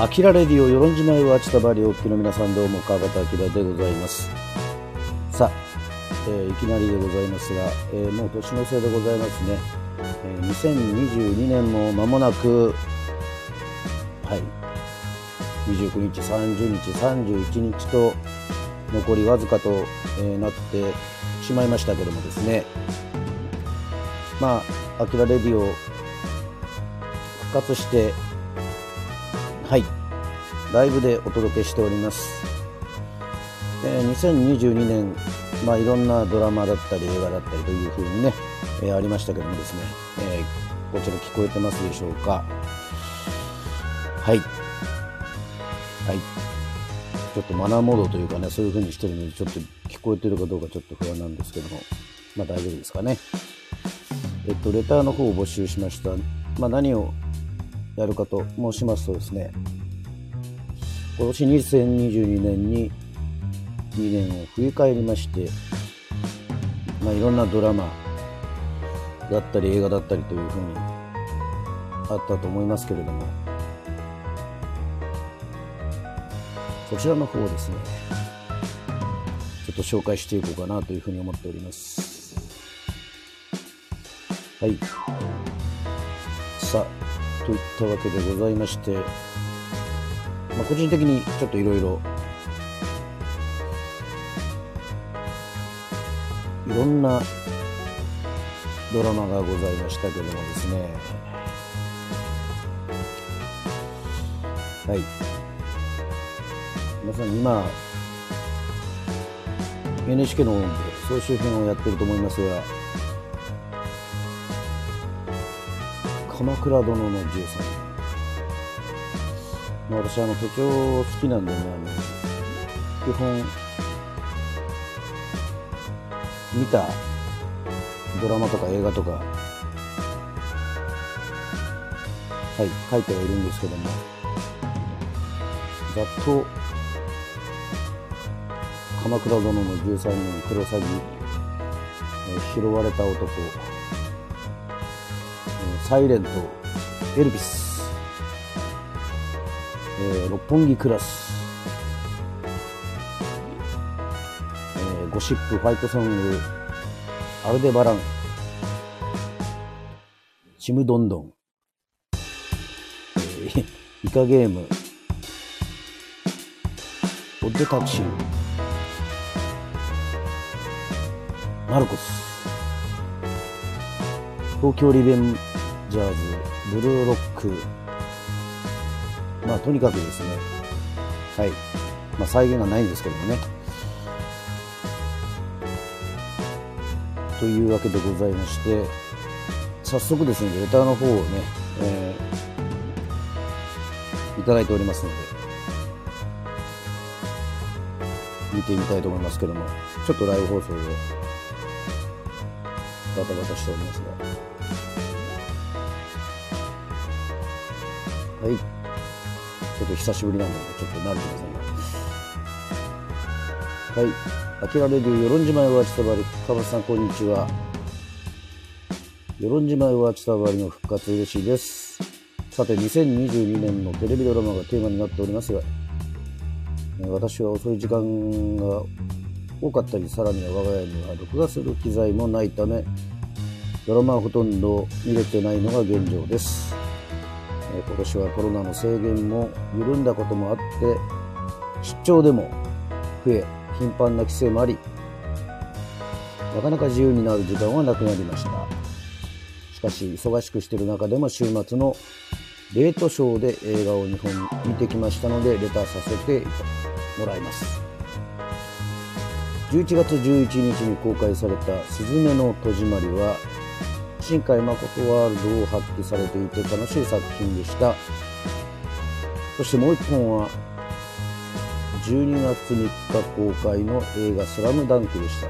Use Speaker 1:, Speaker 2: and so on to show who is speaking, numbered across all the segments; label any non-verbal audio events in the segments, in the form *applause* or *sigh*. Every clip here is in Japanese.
Speaker 1: アキラレディオ、与論島へはちたばりおっきの皆さんどうも、川端明でございます。さあ、えー、いきなりでございますが、えー、もう年の瀬でございますね。えー、2022年も間もなく、はい、29日、30日、31日と、残りわずかと、えー、なってしまいましたけどもですね、まあ、アキラレディオ復活して、はい、ライブでお届けしております。えー、2022年、まあ、いろんなドラマだったり映画だったりというふうにね、えー、ありましたけどもですね、えー、こちら聞こえてますでしょうか？はい。はい。ちょっとマナーモードというかね、そういう風にしてるので、ちょっと聞こえてるかどうかちょっと不安なんですけども、まあ大丈夫ですかね？えっと、レターの方を募集しました。まあ何をやるかと申しますとですね、今年2022年に2年を振り返りまして、まあ、いろんなドラマだったり映画だったりというふうにあったと思いますけれども、そちらの方ですね、ちょっと紹介していこうかなというふうに思っております。はい。さあ、といったわけでございまして、まあ、個人的にちょっといろいろいろんなドラマがございましたけどもですね。はい。皆さん今 NHK の方で総集編をやってると思いますが鎌倉殿の13人。私、あの、手帳好きなんでね、あの、基本、見たドラマとか映画とか、はい、書いてはいるんですけども、ざっと、鎌倉殿の13人、黒詐欺、拾われた男、サイレント、エルビス、えー、六本木クラス、えー、ゴシップ、ファイトソング、アルデバラン、ちむどんどん、えー、イカゲーム、オッドタクシー、マルコス、東京リベン。ジャズ、ブルーロック、まあとにかくですね、はい、まあ再現がないんですけどもね。というわけでございまして、早速ですね、レタの方をね、えー、いただいておりますので、見てみたいと思いますけども、ちょっとライブ放送でバタバタしておりますが、ょっと久しぶりなので、ちょっと慣れてませんが。はい。あきらレディオ、与論島へわちたばり。かばさん、こんにちは。与論島へわちたばりの復活嬉しいです。さて、2022年のテレビドラマがテーマになっておりますが、私は遅い時間が多かったり、さらには我が家には録画する機材もないため、ドラマはほとんど見れてないのが現状です。え今年はコロナの制限も緩んだこともあって出張でも増え頻繁な規制もありなかなか自由になる時間はなくなりました。しかし忙しくしている中でも週末のレートショーで映画を2本見てきましたのでレターさせてもらいます。11月11日に公開された「すずめの戸締まり」は新海誠ワールドを発揮されていて楽しい作品でした。そしてもう一本は12月3日公開の映画スラムダンクでした。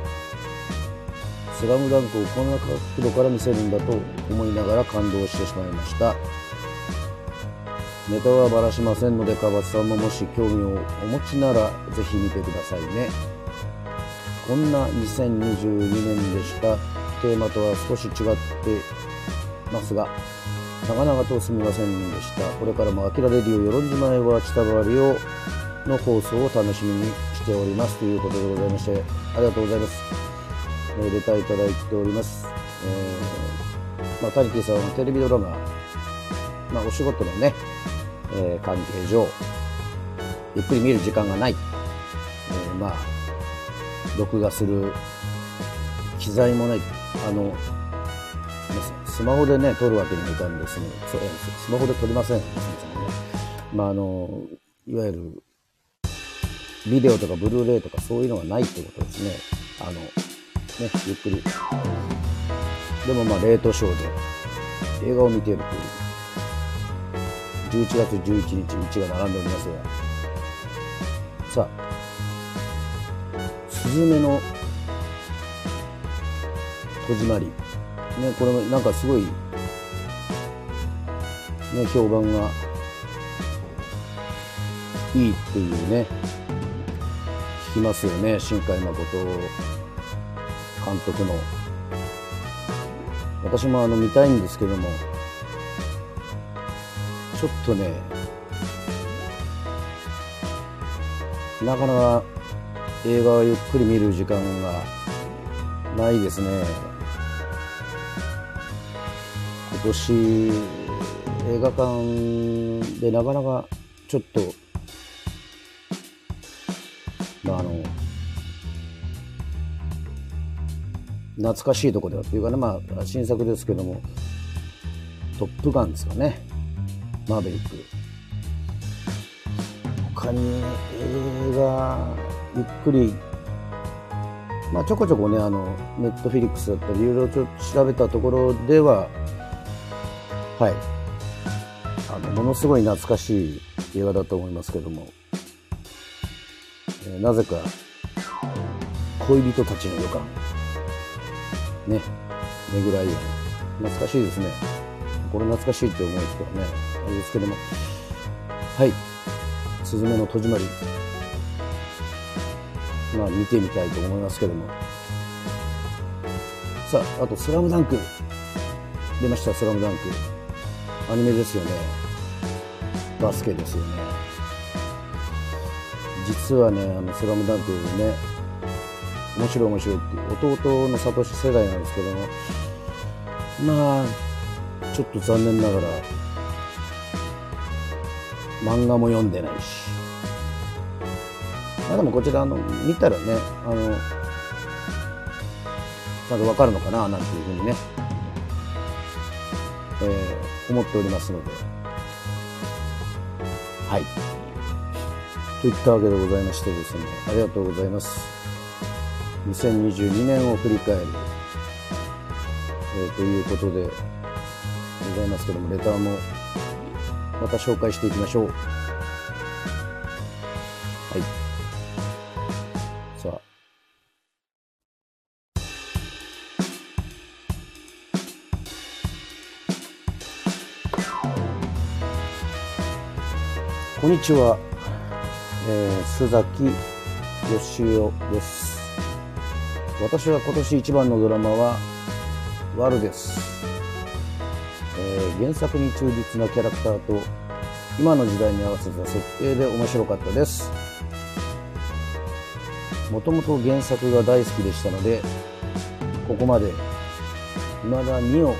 Speaker 1: スラムダンクをこんな角度から見せるんだと思いながら感動してしまいました。ネタはばらしませんので、かばさんももし興味をお持ちならぜひ見てくださいね。こんな2022年でした。テーマとは少し違ってますが、長々とすみませんでした。これからもアキラレディオ与論島へは千田バリをの放送を楽しみにしておりますということでございまして、ありがとうございます。えー、レターいただいております。えー、まあ、タリティさんはテレビドラマ、まあ、お仕事のね、えー、関係上、ゆっくり見る時間がない。えー、まあ、録画する機材もない。あの、スマホでね、撮るわけにもいかんですね。スマホで撮りません。ね、まあ、あの、いわゆる、ビデオとかブルーレイとかそういうのがないってことですね。あの、ね、ゆっくり。でもまあ、冷凍ショーで映画を見ているという、11月11日、うちが並んでおりますが、さあ、スズメの戸締まり。ね、これもなんかすごい、ね、評判がいいっていうね、聞きますよね、新海誠監督の。私もあの見たいんですけども、ちょっとね、なかなか映画をゆっくり見る時間がないですね。今年映画館でなかなかちょっと、まあ、あの懐かしいとこではというかね、まあ、新作ですけども「トップガン」ですかね。マーベリック。他に映画ゆっくり。まあちょこちょこねあのネットフィリックスだったりいろいろ調べたところでははい。あのものすごい懐かしい映画だと思いますけども、えー、なぜか恋人たちの予感。ね。めぐらい懐かしいですね。これ懐かしいって思う人はね。あれですけども。はい「すずめの戸締まり」まあ見てみたいと思いますけども。さああと「スラムダンク。出ました「スラムダンク。アニメですよね。バスケですよね。実はねあの「スラムダンクね面白い面白いっていう弟のサトシ世代なんですけどもまあちょっと残念ながら漫画も読んでないし。まあでもこちらの見たらねあのなんかわかるのかななんていうふうにね、えー思っておりますので。はい。といったわけでございましてですね、ありがとうございます。2022年を振り返る、えー、ということでございますけども、レターもまた紹介していきましょう。にちは、えー、須崎義雄です。私は今年一番のドラマは、ワルです、えー、原作に忠実なキャラクターと、今の時代に合わせた設定で面白かったです。もともと原作が大好きでしたので、ここまで、未だミオ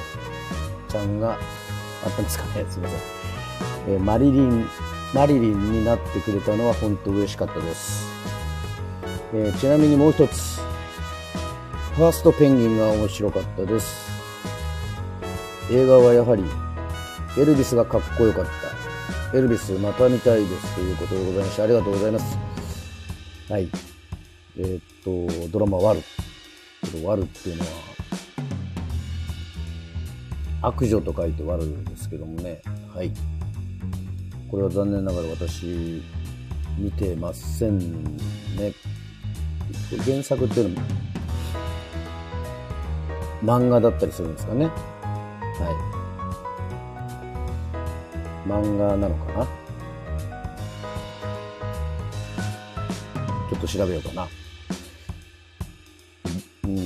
Speaker 1: ちゃんがあったんですかね、すみません。えー、マリリンマリリンになってくれたのは本当嬉しかったです。えー、ちなみにもう一つ、ファーストペンギンが面白かったです。映画はやはり、エルビスがかっこよかった。エルビスまた見たいですということでございまして、ありがとうございます。はい。えー、っと、ドラマワル。ワルっていうのは、悪女と書いてワルですけどもね。はい。これは残念ながら私見てませんね。原作っていうのも漫画だったりするんですかね。はい。漫画なのかな。ちょっと調べようかな。うん。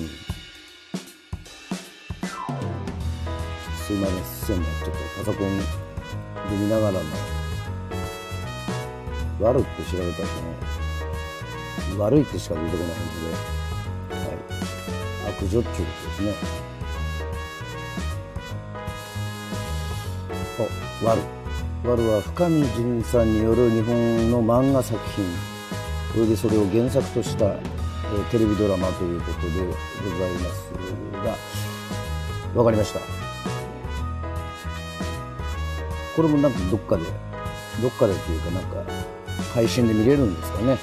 Speaker 1: すいません。ね。ちょっとパソコンで見ながらの、悪って調べたらその、悪いってしか出てこない感じで、はい。悪女っていうことですね。あ、悪。悪は深見淳さんによる日本の漫画作品、およびそれを原作とした、えー、テレビドラマということでございますが、わかりました。これもなんかどっかで、どっかでというかなんか、配信で見れるんですかね。はい。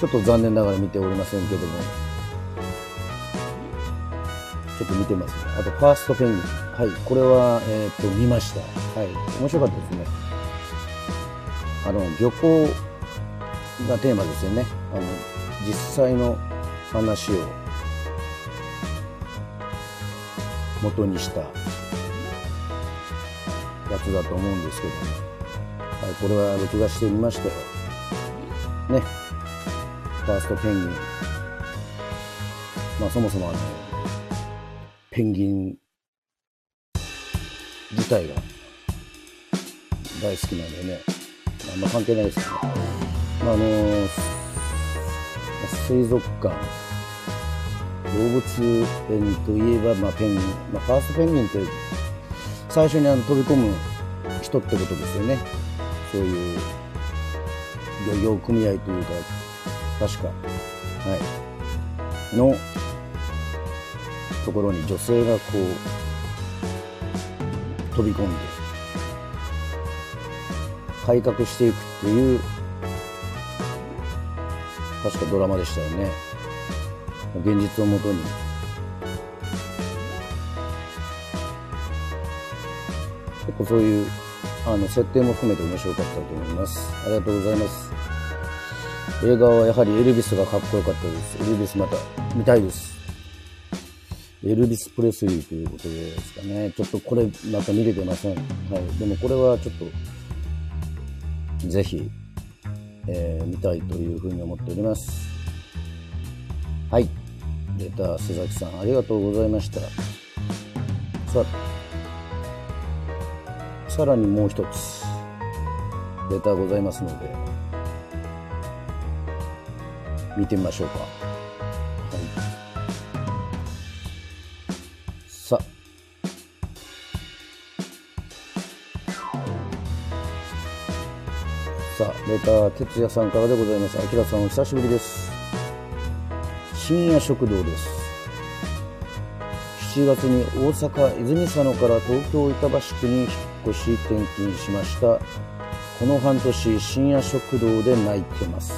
Speaker 1: ちょっと残念ながら見ておりませんけども、ちょっと見てますね。あと、ファーストペンギン。はい。これは、えっ、と、見ました。はい。面白かったですね。あの、漁港がテーマですよね。あの、実際の話を元にしたやつだと思うんですけども、これは録画してみましたよ。ね。ファーストペンギン。まあそもそもあの、ペンギン自体が大好きなんでね、あんま関係ないですよね。まあ、あの水族館、動物園といえば、まあ、ペンギン、まあ、ファーストペンギンって最初にあの飛び込む人ってことですよね。そういう漁業組合というか、確か、はい、のところに女性がこう飛び込んで改革していくっていう確かドラマでしたよね。現実をもとに。結構そういうあの設定も含めて面白かったと思いますありがとうございます映画はやはりエルビスがかっこよかったですエルビスまた見たいですエルビス・プレスリーということですかね。ちょっとこれまた見れてません。はい。でもこれはちょっと、ぜひ、えー、見たいというふうに思っております。はい。レター、須崎さん、ありがとうございました。さあ、さらにもう一つ、レターございますので、見てみましょうか。さあ、レター、哲也さんからでございます。あきらさん、お久しぶりです。深夜食堂です。7月に大阪泉佐野から東京板橋区に引っ越し転勤しました。この半年、深夜食堂で泣いてます。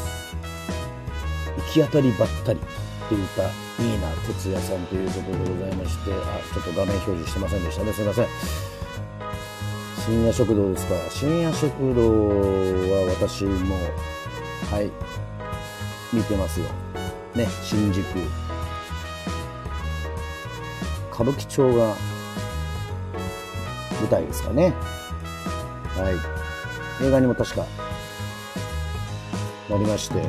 Speaker 1: 行き当たりばったりって言ったいいな哲也さんということでございまして、あ、ちょっと画面表示してませんでしたね。すいません。深夜食堂ですか？深夜食堂は私も、はい、見てますよ。ね、新宿。歌舞伎町が舞台ですかね。はい。映画にも確か、なりまして、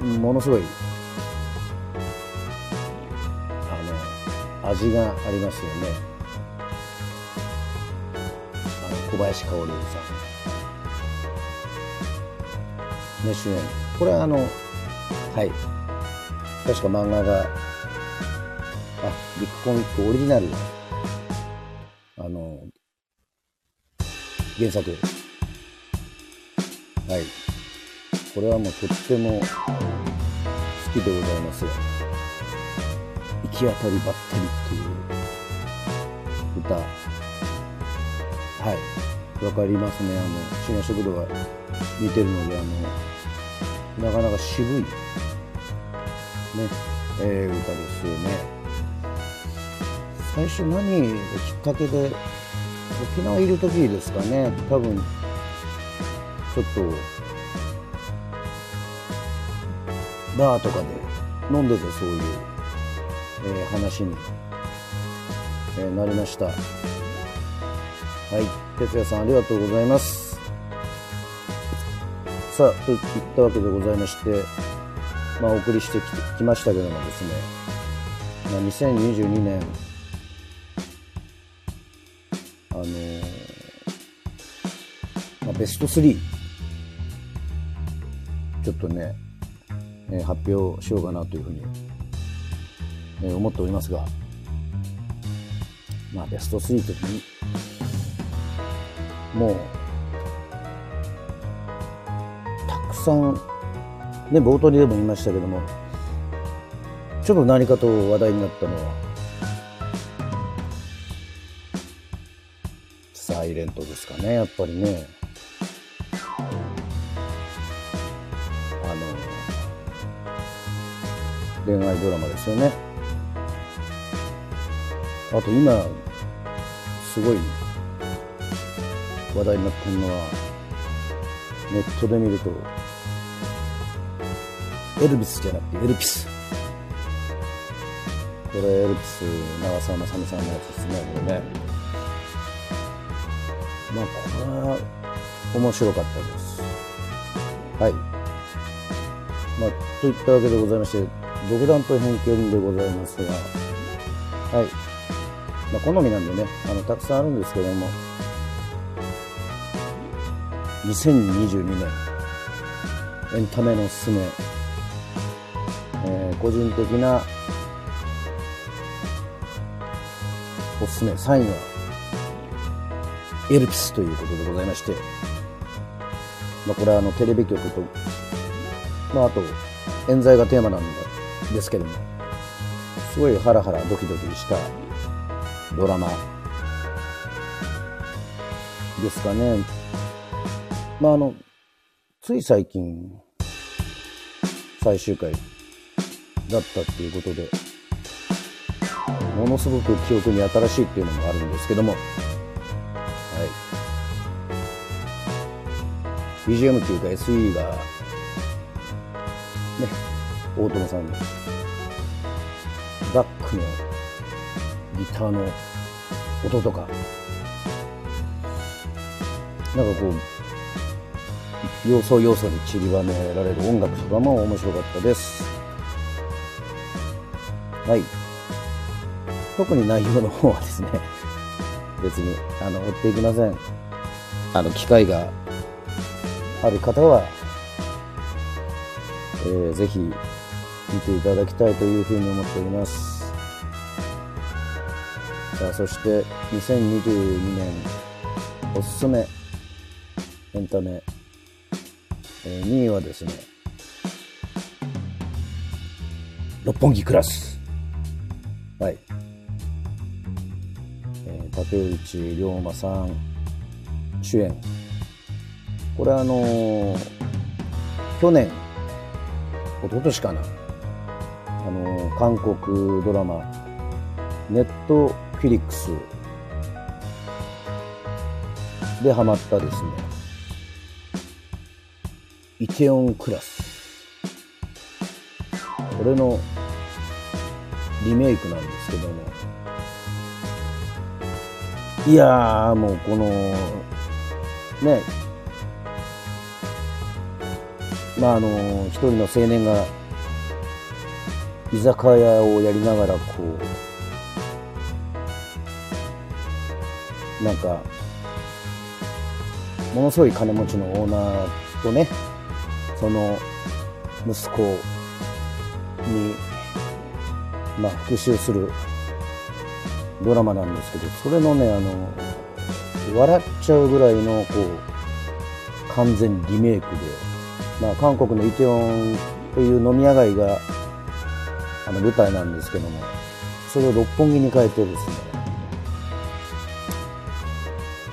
Speaker 1: あの、ものすごい、あの、味がありますよね。小林薫さん。ね、主演。これはあの、はい。確か漫画が、ビッグコミックオリジナルあの、原作。はい。これはもうとっても好きでございます。行き当たりばったりっていう歌。はい。わかりますね。あの、深夜食堂が見てるので、あの、なかなか渋い、ね、えー、歌ですよね。最初何がきっかけで、沖縄いる時ですかね、多分、ちょっと、バーとかで飲んでてそういう、えー、話に、えー、なりました。はい。哲也さんありがとうございます。さあ、といったわけでございまして、まあ、お送りしてきてきましたけどもですね、ま、2022年あのーまあ、ベスト3ちょっとね、えー発表しようかなというふうに、えー思っておりますが。まあベスト3とにもうたくさんね冒頭にでも言いましたけどもちょっと何かと話題になったのはイレントですかねやっぱりね。あの恋愛ドラマですよね。あと今すごい話題になってるのはネットで見るとエルビスじゃなくてエルピス。これエルピス長澤まさみさんのやつですねこれね。まあこれは面白かったです。はい。まあといったわけでございまして独断と偏見でございますが。はい。まあ好みなんでねあのたくさんあるんですけども。2022年エンタメのおすすめ、えー個人的なおすすめ。3位はエルピスということでございまして、まあ、これはあのテレビ局と、まあ、あと冤罪がテーマなんですけどもすごいハラハラドキドキしたドラマですかね。まああのつい最近最終回だったっていうことでものすごく記憶に新しいっていうのもあるんですけども BGM っていうか SE がね大友さんバックのギターの音とかなんかこう要素要素に散りばめられる音楽とかも面白かったです。はい。特に内容の方はですね別にあの追っていきません。あの機会がある方は、えーぜひ見ていただきたいというふうに思っております。さあそして2022年おすすめエンタメ、えー2位はですね六本木クラス。はい、えー竹内涼真さん主演。これあの去年一昨年かなあの韓国ドラマネットフィリックスでハマったですねイテオンクラス。これのリメイクなんですけども。いやーもうこのねまああの一人の青年が居酒屋をやりながらこうなんかものすごい金持ちのオーナーとねその息子にまあ復讐するドラマなんですけどそれのねあの笑っちゃうぐらいのこう完全リメイクで、まあ、韓国のイテウォンという飲み屋街があの舞台なんですけどもそれを六本木に変えてですね。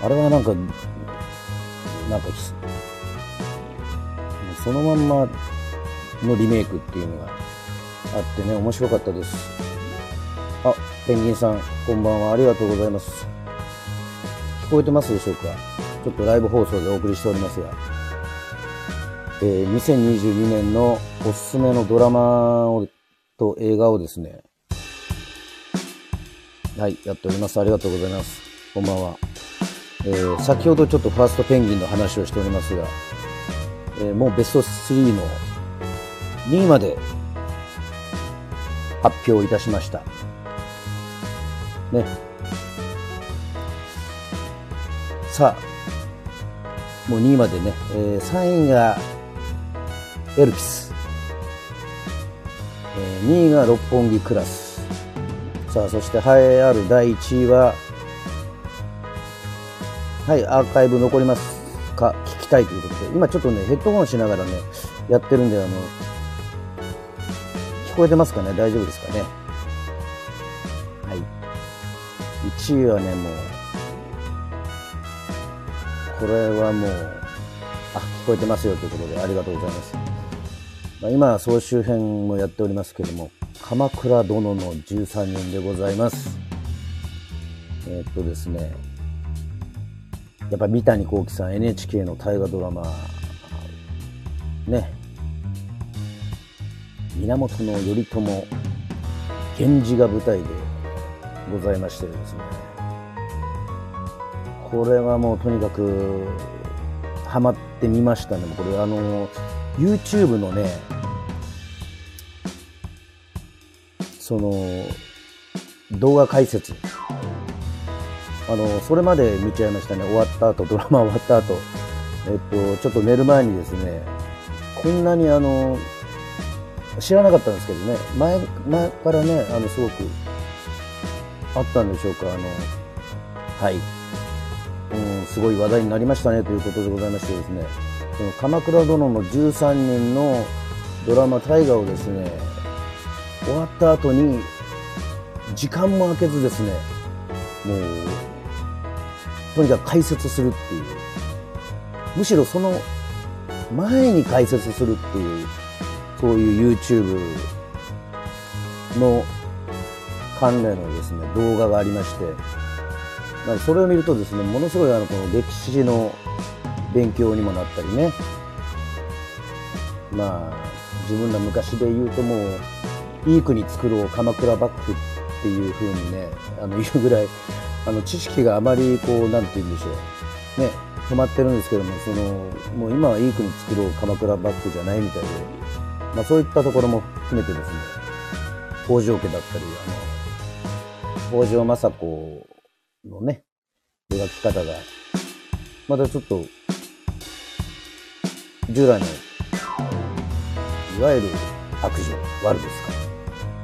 Speaker 1: あれはなんかなんかそのまんまのリメイクっていうのがあってね面白かったです。あペンギンさんこんばんは。ありがとうございます。聞こえてますでしょうか？ちょっとライブ放送でお送りしておりますが、えー2022年のおすすめのドラマをと映画をですね。はいやっております。ありがとうございます。こんばんは、えー先ほどちょっとファーストペンギンの話をしておりますが、えーもうベスト3の2位まで発表いたしました。ね。さあ、もう2位までね、えー、3位がエルピス、えー、2位が六本木クラス、さあ、そして栄えある第1位は、はい、アーカイブ残りますか。聞きたいということで、今ちょっとね、ヘッドホンしながらね、やってるんで、あの、聞こえてますかね？大丈夫ですかね？はい。1位はね、もう、これはもう、あ、聞こえてますよということで、ありがとうございます。まあ、今、総集編もやっておりますけども、鎌倉殿の13人でございます。えー、っとですね、やっぱ三谷幸喜さん NHK の大河ドラマね源頼朝源氏が舞台でございましてですねこれはもうとにかくハマってみましたねこれあの YouTube のねその動画解説あの、それまで見ちゃいましたね。終わった後、ドラマ *laughs* 終わった後。えっと、ちょっと寝る前にですね、こんなにあの、知らなかったんですけどね、前、前からね、あの、すごく、あったんでしょうか、あの、はい。うん、すごい話題になりましたね、ということでございましてですね、その鎌倉殿の13人のドラマ大河をですね、終わった後に、時間も空けずですね、もう、とにかく解説するっていう。むしろその前に解説するっていう、そういう YouTube の関連のですね、動画がありまして、なんかそれを見るとですね、ものすごいあの、この歴史の勉強にもなったりね、まあ、自分ら昔で言うともう、いい国作ろう鎌倉幕府っていう風にね、あの、言うぐらい、*laughs* あの知識があまりこうなんて言うんでしょう。ね止まってるんですけどもそのもう今はいい国作ろう鎌倉幕府じゃないみたいで、まあ、そういったところも含めてですね北条家だったりあの北条政子のね描き方がまたちょっと従来のいわゆる悪女悪ですか。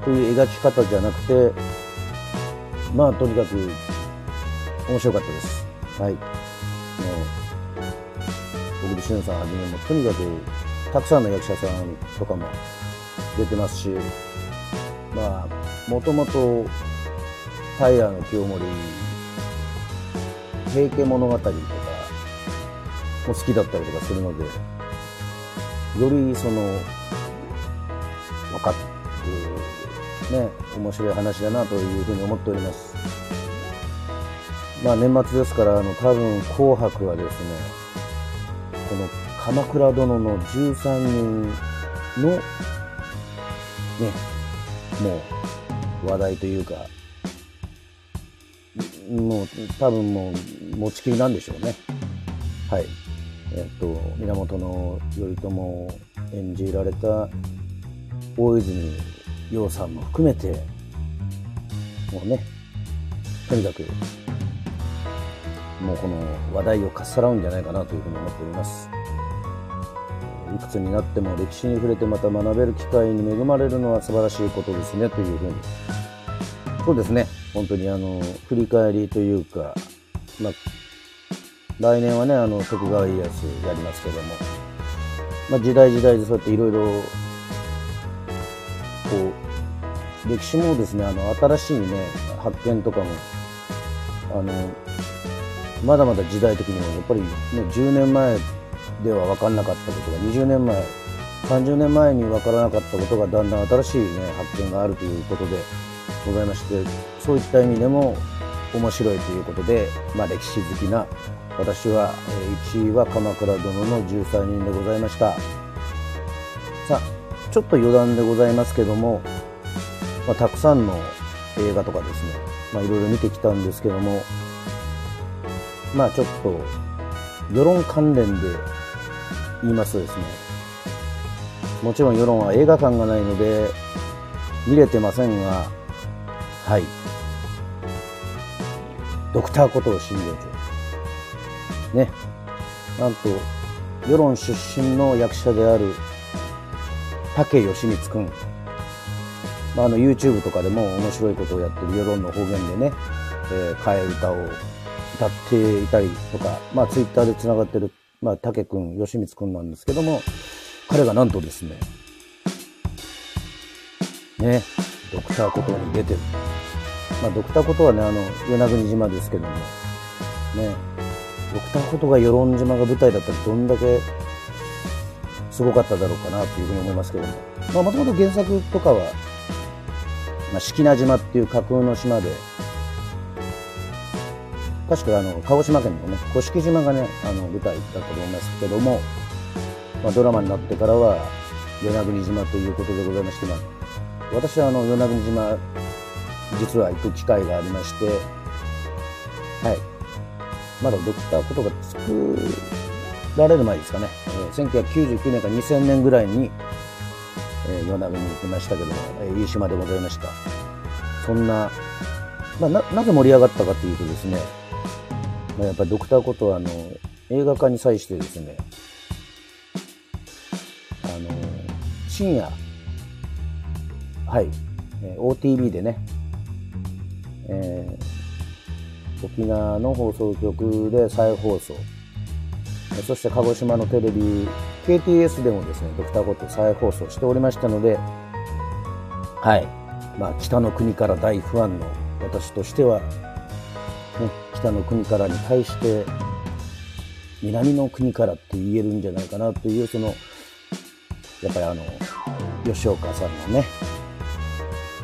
Speaker 1: という描き方じゃなくてまあとにかく面白かったです。はい。もう、小栗旬さんはじめも、とにかく、たくさんの役者さんとかも出てますし、まあ、もともと、平清盛、平家物語とかも好きだったりとかするので、よりその、分かる、ね、面白い話だなというふうに思っております。まあ年末ですから、あの、多分紅白はですね、この鎌倉殿の13人の、ね、もう話題というか、もう多分もう持ちきりなんでしょうね。はい。えっと、源頼朝を演じられた大泉洋さんも含めて、もうね、とにかくもうこの話題をかっさらうんじゃないかなというふうに思っております。いくつになっても歴史に触れてまた学べる機会に恵まれるのは素晴らしいことですねというふうに。そうですね。本当にあの、振り返りというか、まあ、来年はね、あの、徳川家康やりますけども、まあ、時代時代でそうやっていろいろ、こう、歴史もですね、あの、新しいね、発見とかも、あの、まだまだ時代的にはやっぱり、ね、10年前では分かんなかったことが20年前30年前に分からなかったことがだんだん新しい、ね、発見があるということでございましてそういった意味でも面白いということで、まあ、歴史好きな私は1位は鎌倉殿の13人でございました。さあちょっと余談でございますけども、まあ、たくさんの映画とかですね、まあ、いろいろ見てきたんですけどもまあちょっと、世論関連で言いますとですね、もちろん世論は映画館がないので、見れてませんが、はい。ドクターことを診療所。ね。なんと、世論出身の役者である武義光くん。まあ、あの YouTube とかでも面白いことをやってる世論の方言でね、えー、替え歌を歌っていたりとか、まあ、Twitter で繋がってる、まあ、武くん、義光くんなんですけども、彼がなんとですね、ね、ドクターことに出てる。まあ、ドクターことはね、あの、与那国島ですけども、ね、ドクターことが与論島が舞台だったらどんだけすごかっただろうかなというふうに思いますけども。まあ、もともと原作とかは、まあ、式名島っていう架空の島で、確かあの、鹿児島県のね、甑島がね、あの、舞台だったと思いますけども、まあ、ドラマになってからは、与那国島ということでございまして、まあ、私はあの、与那国島、実は行く機会がありまして、はい。まだドクターことが作られる前ですかね、えー、1999年か2000年ぐらいに、えー、与那国に行きましたけども、えー、飯島でございました。そんな、まあ、な、なぜ盛り上がったかというとですね、まあ、やっぱりドクターことは、あの、映画化に際してですね、あの、深夜、はい、えー、OTV でね、えー沖縄の放送局で再放送そして鹿児島のテレビ KTS でもですねドクターコット再放送しておりましたのではい。まあ北の国から大ファンの私としては、ね、北の国からに対して南の国からって言えるんじゃないかなというそのやっぱりあの吉岡さんのね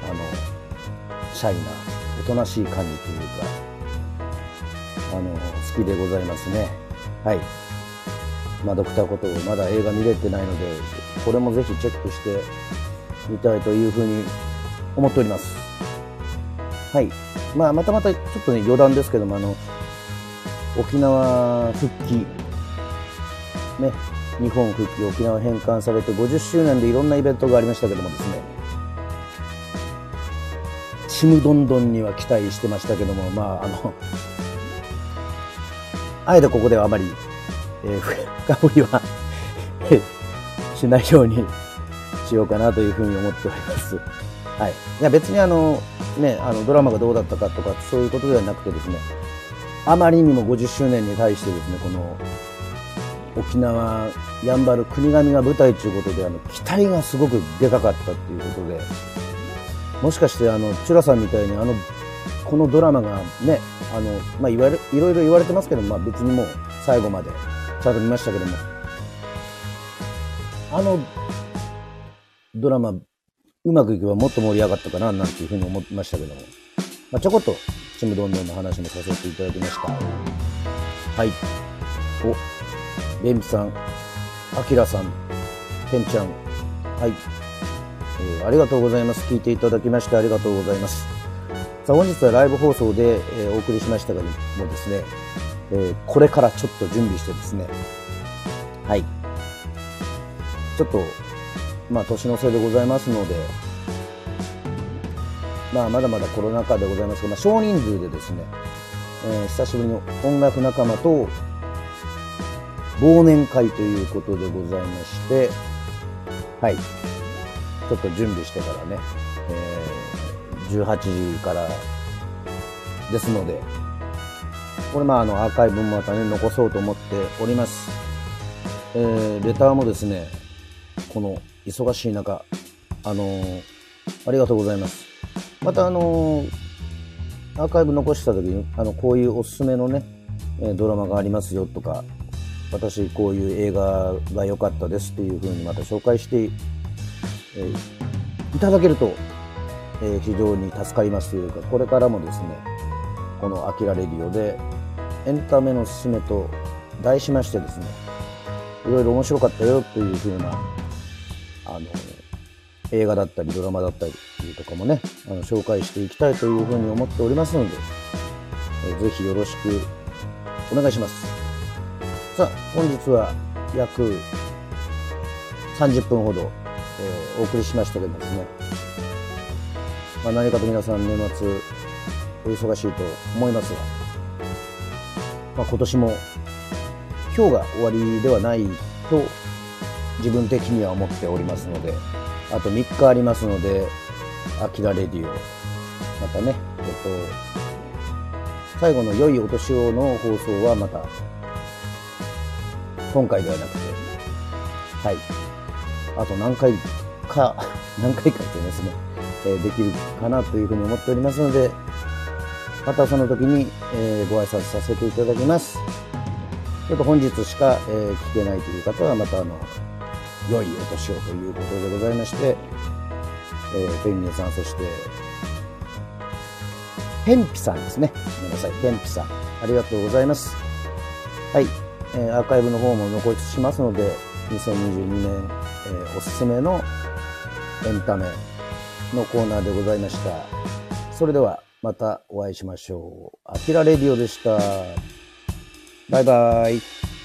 Speaker 1: あのシャイなおとなしい感じというかあの好きでございますね。はい。まあドクターことまだ映画見れてないのでこれもぜひチェックしてみたいというふうに思っております。はい。まあまたまたちょっとね余談ですけどもあの沖縄復帰。ね。日本復帰沖縄返還されて50周年でいろんなイベントがありましたけどもですね。ちむどんどんには期待してましたけどもまああのあえてここではあまり、えー、*laughs* 深掘りはしないようにしようかなというふうに思っております。はい。いや別にあの、ね、あのドラマがどうだったかとかそういうことではなくてですね、あまりにも50周年に対してですね、この沖縄やんばる国神が舞台ということで、あの、期待がすごくでかかったっていうことで、もしかしてあの、チュラさんみたいにあのこのドラマがね、あの、まあ、いわれ、いろいろ言われてますけど、まあ、別にもう最後までちゃんと見ましたけども、あのドラマ、うまくいけばもっと盛り上がったかな、なんていうふうに思いましたけども、まあ、ちょこっと、ちむどんどんの話もさせていただきました。はい。お、レンピさん、あきらさん、けんちゃん、はい。えー、ありがとうございます。聞いていただきましてありがとうございます。さあ本日はライブ放送で、えー、お送りしましたがもですね、えー、これからちょっと準備してですね、はい。ちょっと、まあ年のせいでございますので、まあまだまだコロナ禍でございますが、まあ少人数でですね、えー、久しぶりに音楽仲間と忘年会ということでございまして、はい。ちょっと準備してからね、えー18時からですので、これまああのアーカイブもまたね、残そうと思っております。えー、レターもですね、この忙しい中、あのー、ありがとうございます。またあのー、アーカイブ残した時に、あの、こういうおすすめのね、えドラマがありますよとか、私こういう映画が良かったですっていう風にまた紹介して、えいただけるとえー、非常に助かりますというか、これからもですね、このアキラレディオでエンタメのすすめと題しましてですね、いろいろ面白かったよというふうな、あの、映画だったりドラマだったりとかもね、あの紹介していきたいというふうに思っておりますので、えー、ぜひよろしくお願いします。さあ、本日は約30分ほど、えー、お送りしましたけどですね、まあ、何かと皆さん年末お忙しいと思いますが、まあ、今年も今日が終わりではないと自分的には思っておりますので、あと3日ありますので、アキラレディオ、またね、えっと、最後の良いお年をの放送はまた、今回ではなくて、はい、あと何回か、何回かっていうですね、え、できるかなというふうに思っておりますので、またその時に、えー、ご挨拶させていただきます。ちょっと本日しか、えー、聞けないという方は、またあの、良いお年をということでございまして、えー、ペンギンさん、そして、ペンピさんですね。ごめんなさい、ペンピさん。ありがとうございます。はい。えー、アーカイブの方も残しますので、2022年、えー、おすすめのエンタメのコーナーでございました。それでは、またお会いしましょう。アキラレディオでした。バイバイ。